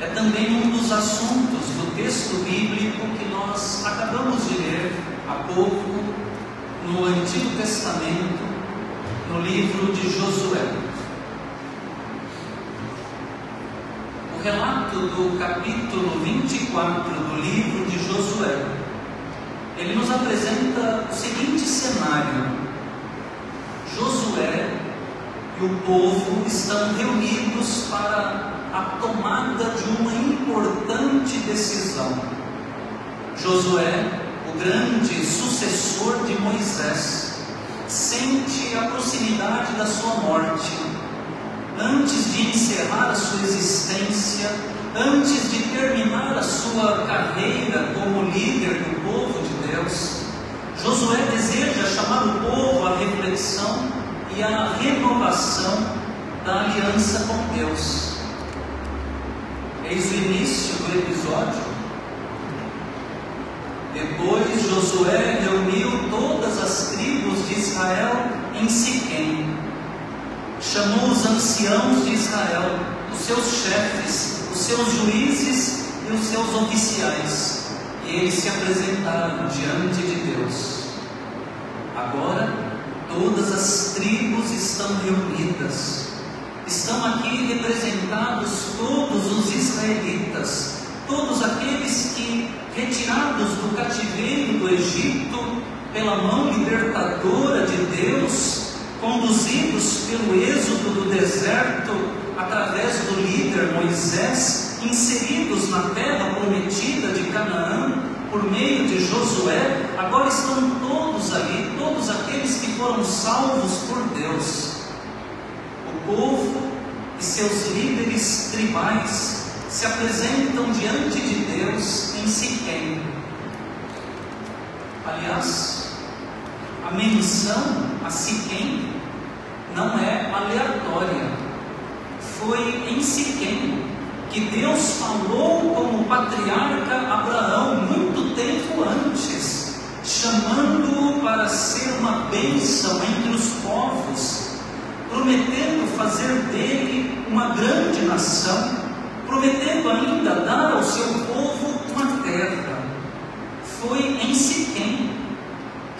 é também um dos assuntos do texto bíblico que nós acabamos de ler há pouco no Antigo Testamento, no livro de Josué. O relato do capítulo 24 do livro de Josué, ele nos apresenta o seguinte cenário: Josué e o povo estão reunidos para a tomada de uma importante decisão. Josué o grande sucessor de Moisés, sente a proximidade da sua morte. Antes de encerrar a sua existência, antes de terminar a sua carreira como líder do povo de Deus, Josué deseja chamar o povo e à renovação da aliança com Deus. Eis o início do episódio depois Josué reuniu todas as tribos de Israel em Siquém. Chamou os anciãos de Israel, os seus chefes, os seus juízes e os seus oficiais. E eles se apresentaram diante de Deus. Agora todas as tribos estão reunidas. Estão aqui representados todos os israelitas, todos aqueles que retirados do cativeiro do Egito pela mão libertadora de Deus, conduzidos pelo êxodo do deserto através do líder Moisés, inseridos na terra prometida de Canaã por meio de Josué, agora estão todos ali, todos aqueles que foram salvos por Deus. O povo e seus líderes tribais se apresentam diante de Deus em Siquém. Aliás, a menção a Siquém não é aleatória. Foi em Siquém que Deus falou com o patriarca Abraão muito tempo antes, chamando-o para ser uma bênção entre os povos, prometendo fazer dele uma grande nação prometendo ainda dar ao seu povo uma terra. Foi em Siquém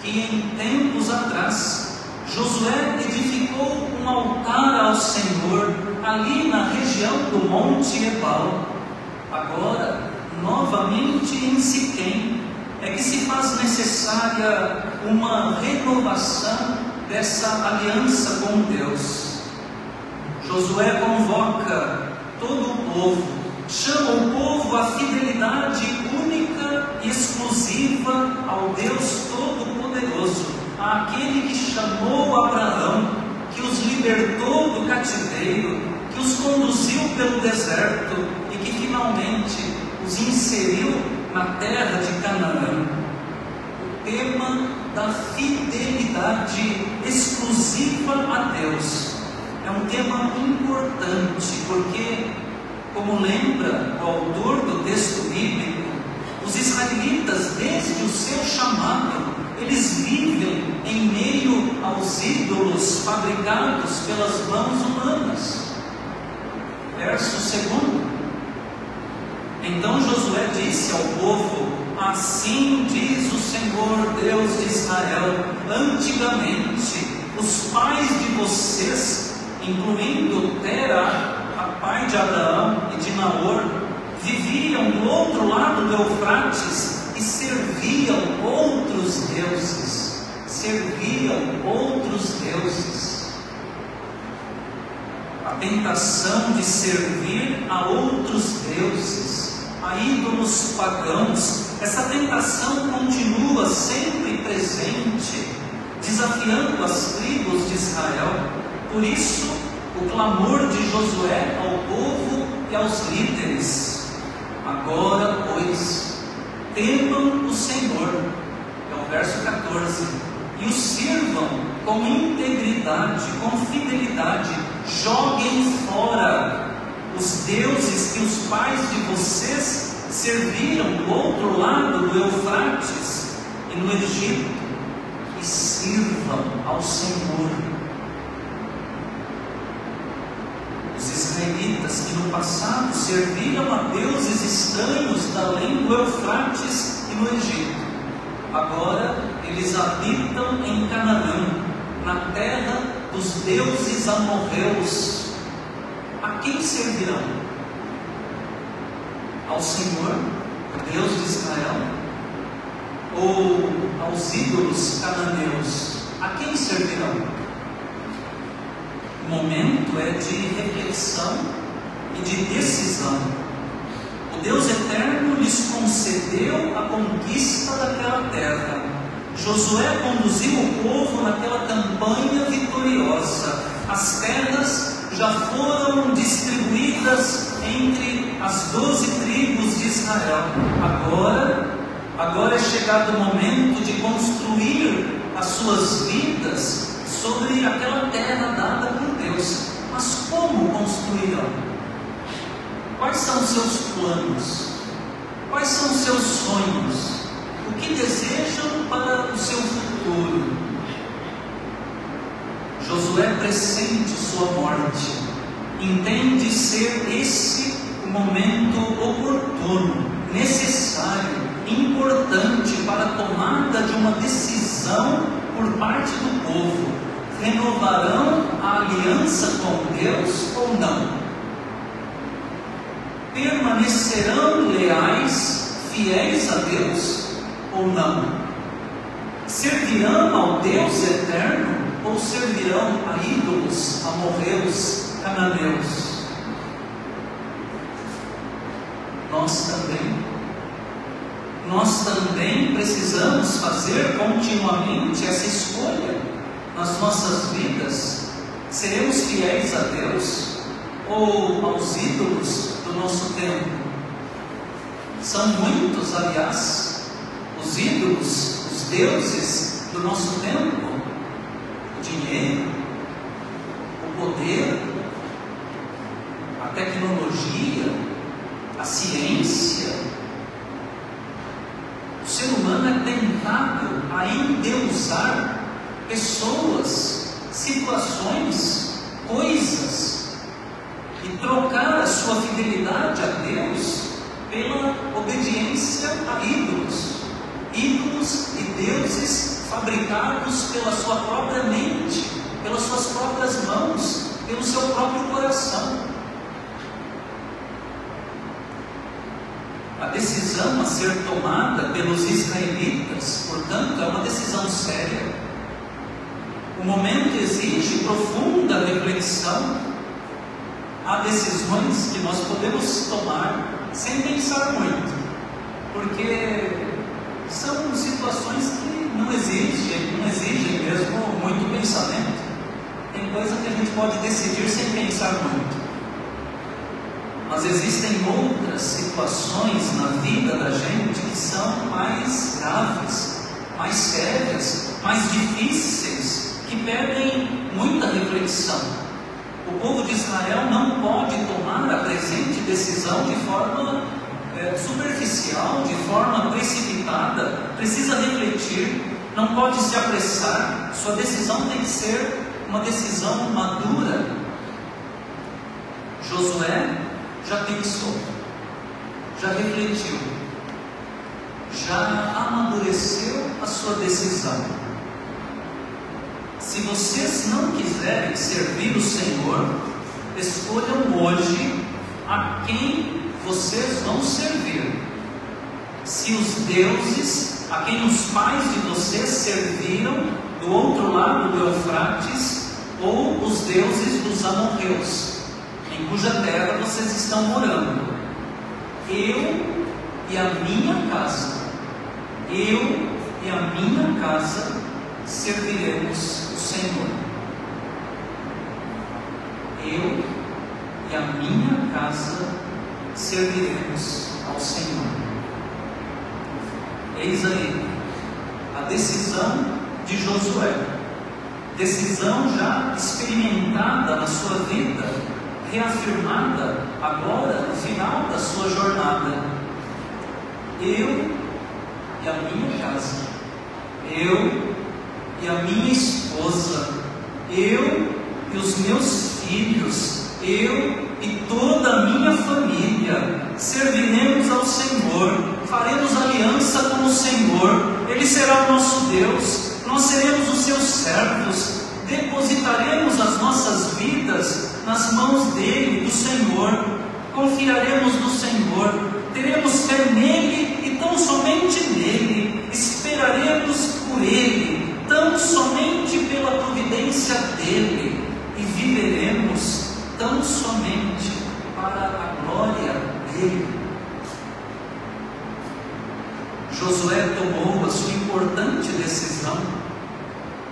que em tempos atrás Josué edificou um altar ao Senhor ali na região do Monte Ebal. Agora, novamente em Siquém, é que se faz necessária uma renovação dessa aliança com Deus. Josué convoca todo o povo, chama o povo à fidelidade única e exclusiva ao Deus Todo-Poderoso, àquele que chamou Abraão, que os libertou do cativeiro, que os conduziu pelo deserto e que finalmente os inseriu na terra de Canaã. O tema da fidelidade exclusiva a Deus é um tema importante, porque, como lembra o autor do texto bíblico, os israelitas, desde o seu chamado, eles vivem em meio aos ídolos fabricados pelas mãos humanas. Verso segundo. Então Josué disse ao povo: Assim diz o Senhor Deus de Israel: Antigamente, os pais de vocês incluindo Tera, a pai de Abraão e de Naor, viviam do outro lado do Eufrates e serviam outros deuses. Serviam outros deuses. A tentação de servir a outros deuses, a ídolos pagãos, essa tentação continua sempre presente, desafiando as tribos de Israel. Por isso, o clamor de Josué ao povo e aos líderes. Agora, pois, temam o Senhor, é o verso 14, e o sirvam com integridade, com fidelidade, joguem fora os deuses que os pais de vocês serviram do outro lado do Eufrates e no Egito, e sirvam ao Senhor. Os israelitas que no passado serviram a deuses estranhos da além do Eufrates e no Egito, agora eles habitam em Canaã, na terra dos deuses amorreus a quem servirão? Ao Senhor, Deus de Israel? Ou aos ídolos cananeus? A quem servirão? O momento é de reflexão e de decisão. O Deus eterno lhes concedeu a conquista daquela terra. Josué conduziu o povo naquela campanha vitoriosa. As terras já foram distribuídas entre as doze tribos de Israel. Agora, agora é chegado o momento de construir as suas vidas sobre aquela terra dada por Deus. Mas como construirão? Quais são os seus planos? Quais são os seus sonhos? O que desejam para o seu futuro? Josué pressente sua morte, entende ser esse o momento oportuno, necessário, importante para a tomada de uma decisão por parte do povo. Renovarão a aliança com Deus ou não? Permanecerão leais, fiéis a Deus ou não? Servirão ao Deus eterno ou servirão a ídolos, amorreus, cananeus? Nós também, nós também precisamos fazer continuamente essa escolha nas nossas vidas. Seremos fiéis a Deus ou aos ídolos do nosso tempo? São muitos, aliás, os ídolos, os deuses do nosso tempo dinheiro, o poder, a tecnologia, a ciência. O ser humano é tentado a endeusar pessoas, situações, coisas e trocar a sua fidelidade a Deus pela obediência a ídolos, ídolos e deuses fabricados pela sua própria mente, pelas suas próprias mãos, pelo seu próprio coração. A decisão a ser tomada pelos israelitas, portanto, é uma decisão séria. O momento exige profunda reflexão. Há decisões que nós podemos tomar sem pensar muito, porque são situações que não exige, não exige mesmo muito pensamento. Tem coisa que a gente pode decidir sem pensar muito. Mas existem outras situações na vida da gente que são mais graves, mais sérias, mais difíceis, que pedem muita reflexão. O povo de Israel não pode tomar a presente decisão de forma é, superficial, de forma precipitada, precisa refletir, não pode se apressar, sua decisão tem que ser uma decisão madura. Josué já pensou, já refletiu, já amadureceu a sua decisão. Se vocês não quiserem servir o Senhor, escolham hoje a quem vocês vão servir se os deuses a quem os pais de vocês serviram do outro lado do Eufrates ou os deuses dos amorreus, em cuja terra vocês estão morando. Eu e a minha casa Eu e a minha casa serviremos o Senhor. Eu e a minha casa serviremos ao Senhor. Eis aí a decisão de Josué, decisão já experimentada na sua vida, reafirmada agora no final da sua jornada. Eu e a minha casa, eu e a minha esposa, eu e os meus filhos, eu e toda a minha família serviremos ao Senhor, faremos aliança com o Senhor, Ele será o nosso Deus, nós seremos os seus servos, depositaremos as nossas vidas nas mãos dele, do Senhor, confiaremos no Senhor, teremos fé nele e tão somente nele, esperaremos por ele, tão somente pela providência dele, e viveremos tão somente para a glória dele. Josué tomou a sua importante decisão,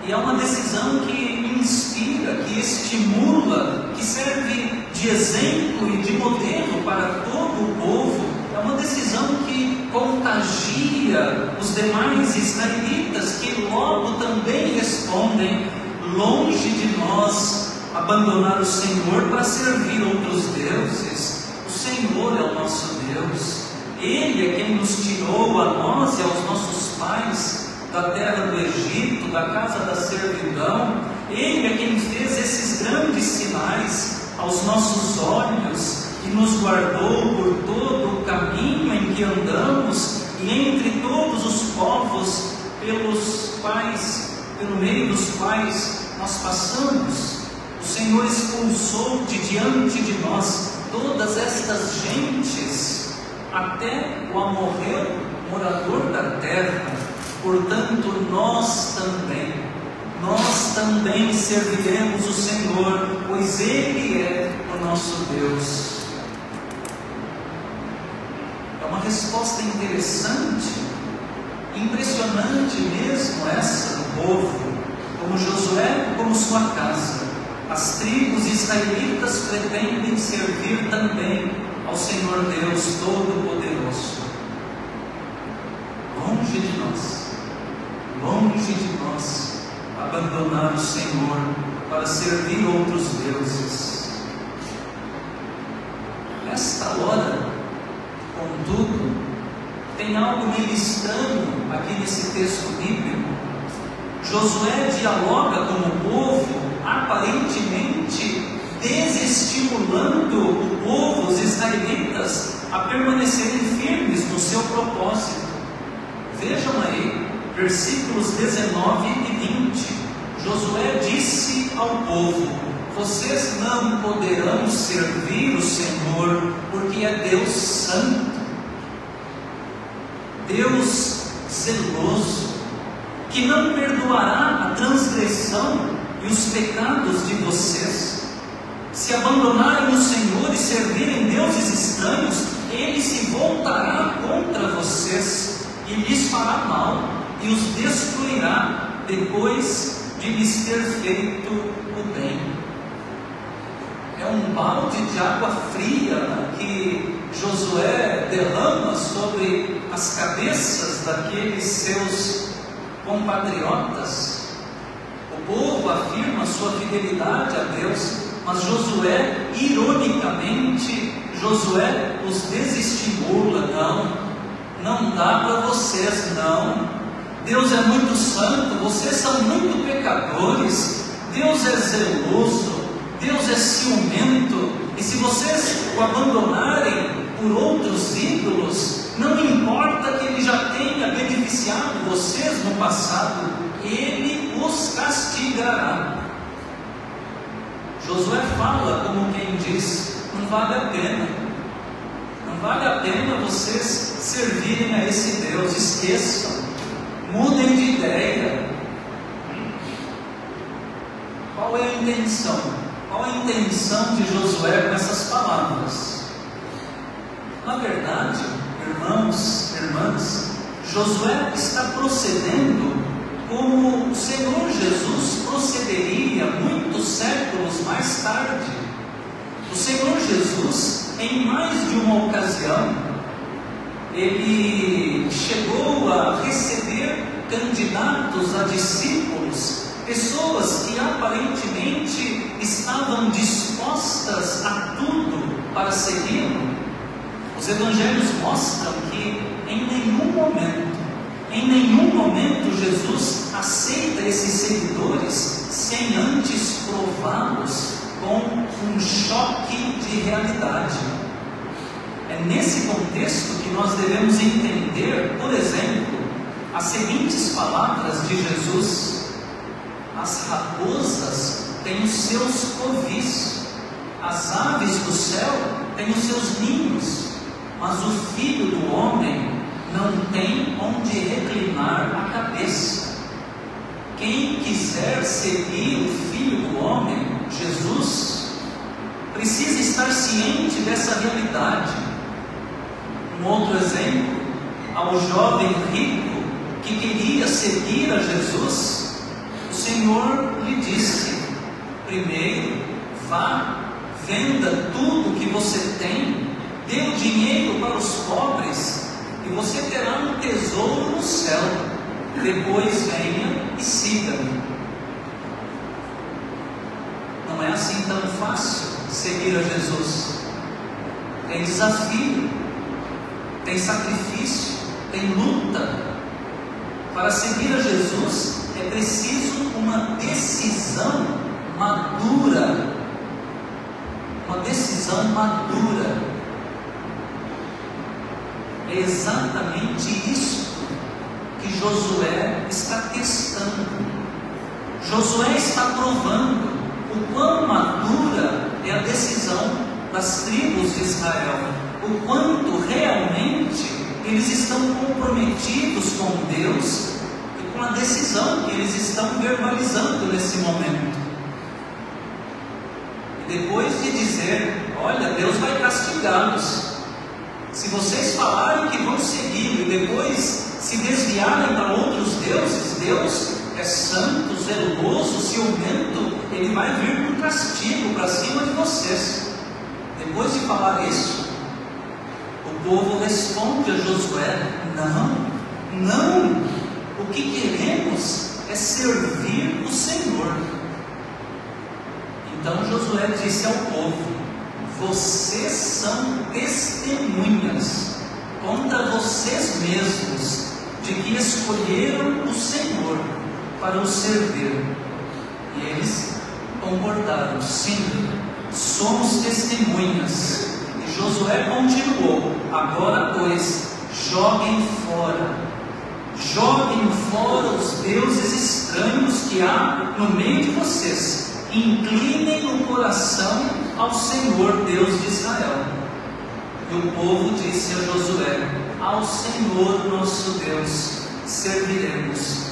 e é uma decisão que inspira, que estimula, que serve de exemplo e de modelo para todo o povo. É uma decisão que contagia os demais israelitas, que logo também respondem: longe de nós abandonar o Senhor para servir outros deuses. O Senhor é o nosso Deus. Ele é quem nos tirou a nós e aos nossos pais da terra do Egito, da casa da servidão. Ele é quem fez esses grandes sinais aos nossos olhos e nos guardou por todo o caminho em que andamos e entre todos os povos pelos quais, pelo meio dos quais nós passamos. O Senhor expulsou de diante de nós todas estas gentes, até o amorreu, morador da terra. Portanto, nós também, nós também serviremos o Senhor, pois Ele é o nosso Deus. É uma resposta interessante, impressionante mesmo essa do povo, como Josué, como sua casa as tribos israelitas pretendem servir também ao Senhor Deus Todo-Poderoso. Longe de nós, longe de nós, abandonar o Senhor para servir outros deuses. Nesta hora, contudo, tem algo meio estranho aqui nesse texto bíblico. Josué dialoga com o povo aparentemente desestimulando o povo, os israelitas, a permanecerem firmes no seu propósito. Vejam aí, versículos 19 e 20. Josué disse ao povo: Vocês não poderão servir o Senhor, porque é Deus santo, Deus zeloso, que não perdoará a transgressão e os pecados de vocês. Se abandonarem o Senhor e servirem deuses estranhos, ele se voltará contra vocês e lhes fará mal e os destruirá depois de lhes ter feito o bem. É um balde de água fria que Josué derrama sobre as cabeças daqueles seus compatriotas povo afirma sua fidelidade a Deus, mas Josué, ironicamente, Josué os desestimula, não, não dá para vocês, não. Deus é muito santo, vocês são muito pecadores, Deus é zeloso, Deus é ciumento, e se vocês o abandonarem por outros ídolos, não importa que ele já tenha beneficiado vocês no passado, ele os castigará. Josué fala como quem diz: não vale a pena, não vale a pena vocês servirem a esse Deus, esqueçam, mudem de ideia. Qual é a intenção? Qual a intenção de Josué com essas palavras? Na verdade, irmãos, irmãs, Josué está procedendo como o Senhor Jesus procederia muitos séculos mais tarde. O Senhor Jesus, em mais de uma ocasião, ele chegou a receber candidatos a discípulos, pessoas que aparentemente estavam dispostas a tudo para segui-lo. Os evangelhos mostram que em nenhum momento, em nenhum momento Jesus aceita esses seguidores sem antes prová-los com um choque de realidade. É nesse contexto que nós devemos entender, por exemplo, as seguintes palavras de Jesus: As raposas têm os seus covis, as aves do céu têm os seus ninhos, mas o filho do homem não tem onde reclinar a cabeça. Quem quiser seguir o filho do homem, Jesus, precisa estar ciente dessa realidade. Um outro exemplo, ao jovem rico que queria seguir a Jesus, o Senhor lhe disse: primeiro, vá, venda tudo que você tem, dê o dinheiro para os pobres, e você terá um tesouro no céu. Depois venha e siga-me. Não é assim tão fácil seguir a Jesus. Tem desafio, tem sacrifício, tem luta. Para seguir a Jesus é preciso uma decisão madura. Uma decisão madura. É exatamente isso que Josué está testando. Josué está provando o quão madura é a decisão das tribos de Israel, o quanto realmente eles estão comprometidos com Deus e com a decisão que eles estão verbalizando nesse momento. E depois de dizer: Olha, Deus vai castigá-los. Se vocês falarem que vão seguir e depois se desviarem para outros deuses, Deus é santo, zeloso, ciumento, ele vai vir com castigo para cima de vocês. Depois de falar isso, povo responde a Josué: Não, não, o que queremos é servir o Senhor. Então Josué disse ao povo: Vocês são testemunhas contra vocês mesmos de que escolheram o Senhor para o servir. E eles concordaram: Sim, somos testemunhas. Josué continuou: Agora, pois, joguem fora, joguem fora os deuses estranhos que há no meio de vocês. Inclinem o coração ao Senhor Deus de Israel. E o povo disse a Josué: Ao Senhor nosso Deus serviremos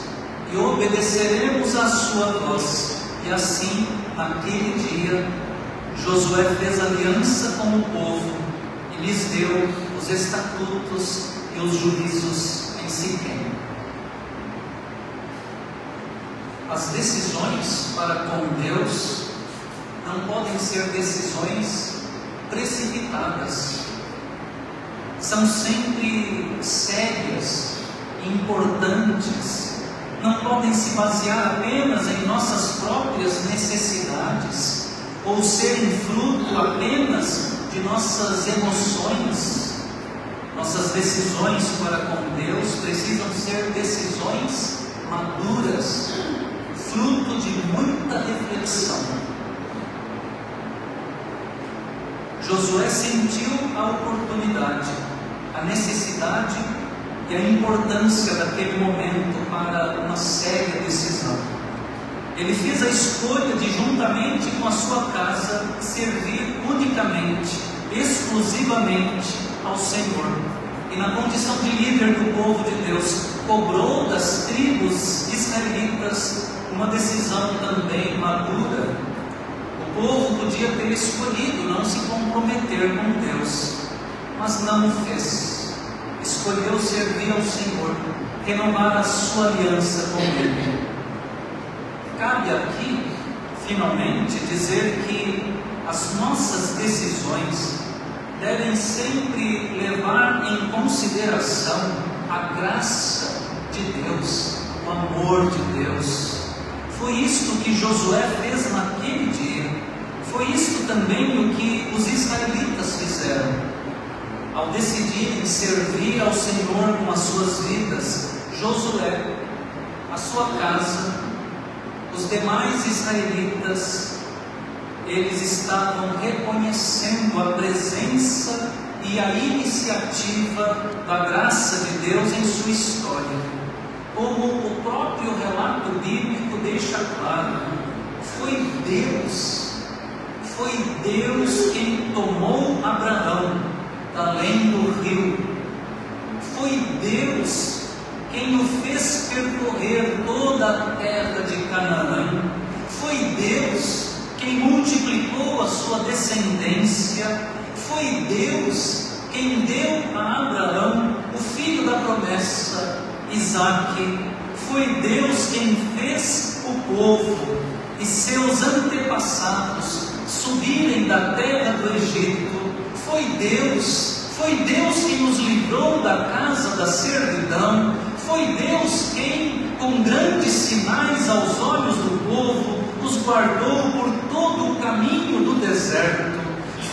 e obedeceremos à sua voz. E assim, naquele dia, Josué fez aliança com o povo e lhes deu os estatutos e os juízos em Siquém. As decisões para com Deus não podem ser decisões precipitadas. São sempre sérias, importantes, não podem se basear apenas em nossas próprias necessidades ou serem fruto apenas de nossas emoções. Nossas decisões para com Deus precisam ser decisões maduras, fruto de muita reflexão. Josué sentiu a oportunidade, a necessidade e a importância daquele momento para uma séria decisão. Ele fez a escolha de, juntamente com a sua casa, servir unicamente, exclusivamente ao Senhor. E na condição de líder do povo de Deus, cobrou das tribos israelitas uma decisão também madura. O povo podia ter escolhido não se comprometer com Deus, mas não o fez escolheu servir ao Senhor, renovar a sua aliança com Ele. Cabe aqui, finalmente, dizer que as nossas decisões devem sempre levar em consideração a graça de Deus, o amor de Deus. Foi isto que Josué fez naquele dia. Foi isto também o que os israelitas fizeram. Ao decidirem servir ao Senhor com as suas vidas, Josué, a sua casa, os demais israelitas, eles estavam reconhecendo a presença e a iniciativa da graça de Deus em sua história. Como o próprio relato bíblico deixa claro, foi Deus, foi Deus quem tomou Abraão além do rio, foi Deus quem o fez percorrer toda a terra de Canaã, foi Deus quem multiplicou a sua descendência, foi Deus quem deu a Abraão o filho da promessa, Isaque. Foi Deus quem fez o povo e seus antepassados subirem da terra do Egito. Foi Deus, foi Deus quem nos livrou da casa da servidão. Foi Deus quem, com grandes sinais aos olhos do povo, nos guardou por todo o caminho do deserto.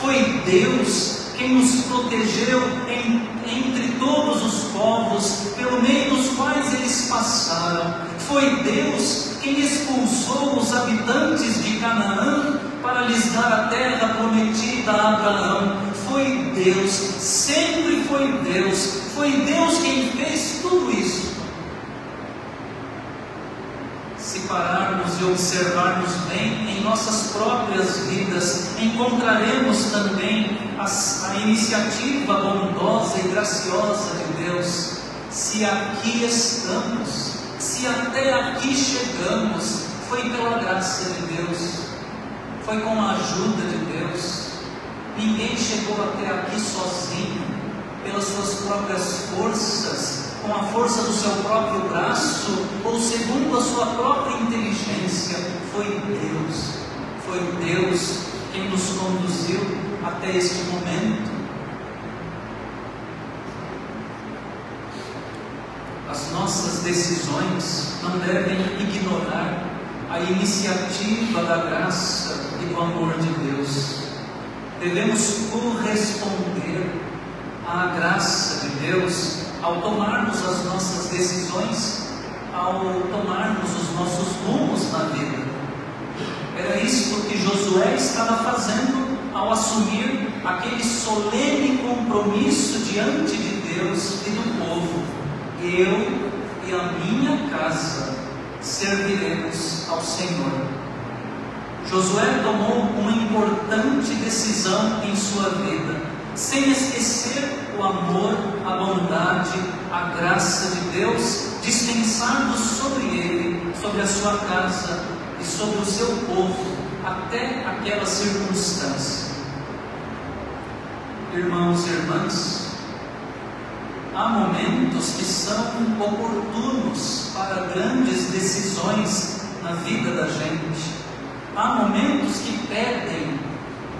Foi Deus quem nos protegeu em, entre todos os povos pelo meio dos quais eles passaram. Foi Deus quem expulsou os habitantes de Canaã para lhes dar a terra prometida a Abraão. Foi Deus, sempre foi Deus, foi Deus quem fez tudo isso. Se pararmos e observarmos bem em nossas próprias vidas, encontraremos também a, iniciativa bondosa e graciosa de Deus. Se aqui estamos, se até aqui chegamos, foi pela graça de Deus, foi com a ajuda de Deus. Ninguém chegou até aqui sozinho, pelas suas próprias forças, com a força do seu próprio braço ou segundo a sua própria inteligência. Foi Deus, foi Deus quem nos conduziu até este momento. As nossas decisões não devem ignorar a iniciativa da graça e do amor de Deus. Devemos corresponder à graça de Deus ao tomarmos as nossas decisões, ao tomarmos os nossos rumos na vida. Era isso que Josué estava fazendo ao assumir aquele solene compromisso diante de Deus e do povo. Eu e a minha casa serviremos ao Senhor. Josué tomou uma importante decisão em sua vida, sem esquecer o amor, a bondade, a graça de Deus dispensado sobre ele, sobre a sua casa e sobre o seu povo, até aquela circunstância. Irmãos e irmãs, há momentos que são oportunos para grandes decisões na vida da gente. Há momentos que pedem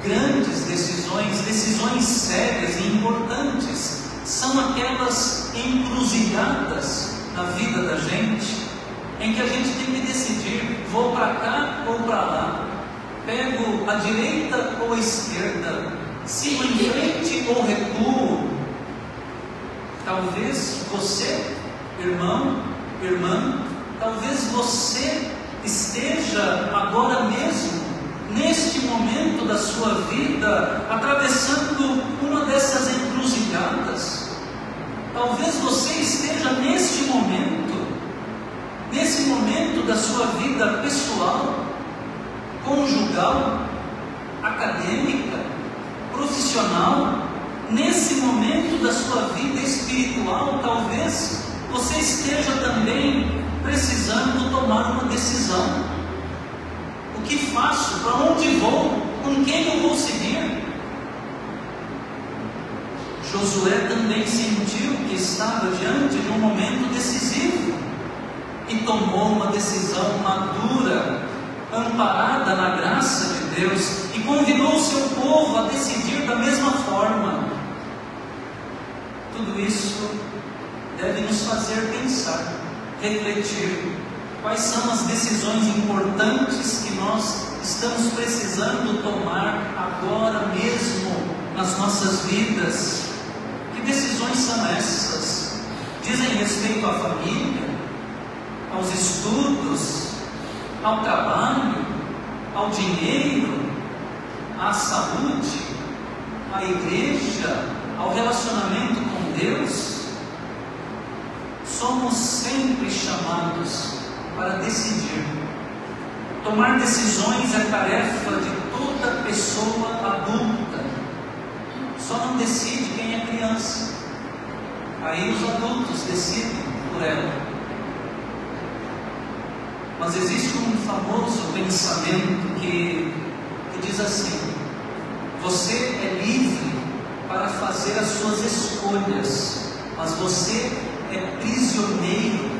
grandes decisões, decisões sérias e importantes. São aquelas encruzilhadas na vida da gente, em que a gente tem que decidir: vou para cá ou para lá, pego a direita ou a esquerda, sigo em frente ou recuo. Talvez você, irmão, irmã, talvez você esteja agora da sua vida, atravessando uma dessas encruzilhadas. Talvez você esteja neste momento, nesse momento da sua vida pessoal, conjugal, acadêmica, profissional, nesse momento da sua vida espiritual, talvez você esteja também precisando tomar uma decisão. O que faço? Para onde vou? Com quem eu vou seguir? Josué também sentiu que estava diante de um momento decisivo e tomou uma decisão madura, amparada na graça de Deus, e convidou o seu povo a decidir da mesma forma. Tudo isso deve nos fazer pensar, refletir quais são as decisões importantes que nós estamos precisando tomar agora mesmo nas nossas vidas. Que decisões são essas? Dizem respeito à família, aos estudos, ao trabalho, ao dinheiro, à saúde, à igreja, ao relacionamento com Deus? Somos sempre chamados para decidir. Tomar decisões é tarefa de toda pessoa adulta. Só não decide quem é criança. Aí os adultos decidem por ela. Mas existe um famoso pensamento que, que diz assim: você é livre para fazer as suas escolhas, mas você é prisioneiro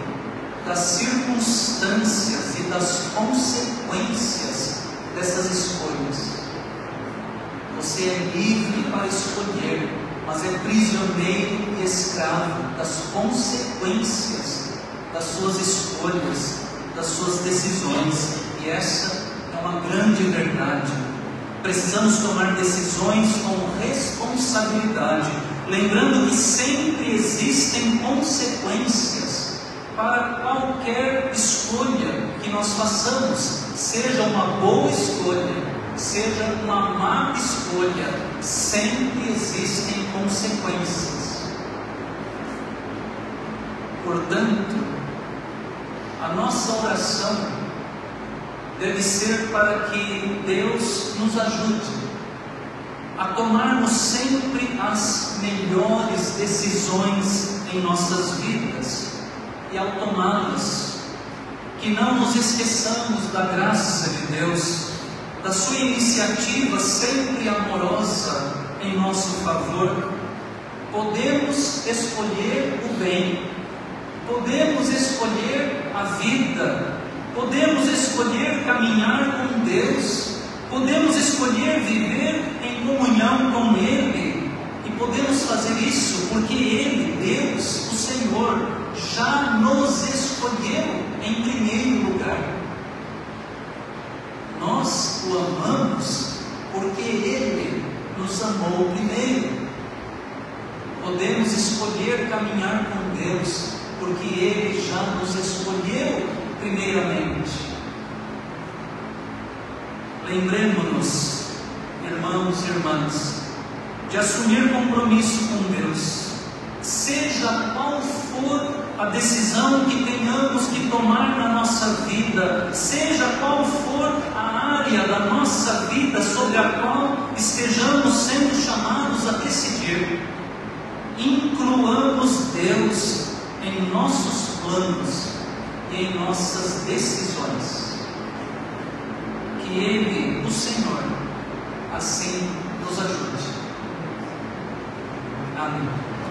das circunstâncias e das consequências dessas escolhas. Você é livre para escolher, mas é prisioneiro e escravo das consequências das suas escolhas, das suas decisões. E essa é uma grande verdade. Precisamos tomar decisões com responsabilidade, lembrando que sempre existem consequências para qualquer escolha que nós façamos, seja uma boa escolha, seja uma má escolha, sempre existem consequências. Portanto, a nossa oração deve ser para que Deus nos ajude a tomarmos sempre as melhores decisões em nossas vidas e ao tomá-las, que não nos esqueçamos da graça de Deus, da sua iniciativa sempre amorosa em nosso favor. Podemos escolher o bem, podemos escolher a vida, podemos escolher caminhar com Deus, podemos escolher viver em comunhão com Ele, podemos fazer isso porque Ele, Deus, o Senhor, já nos escolheu em primeiro lugar. Nós o amamos porque Ele nos amou primeiro. Podemos escolher caminhar com Deus porque Ele já nos escolheu primeiramente. Lembremos-nos, irmãos e irmãs, de assumir compromisso com Deus, seja qual for a decisão que tenhamos que tomar na nossa vida, seja qual for a área da nossa vida sobre a qual estejamos sendo chamados a decidir, incluamos Deus em nossos planos e em nossas decisões. Que Ele, o Senhor, assim nos ajude. Um,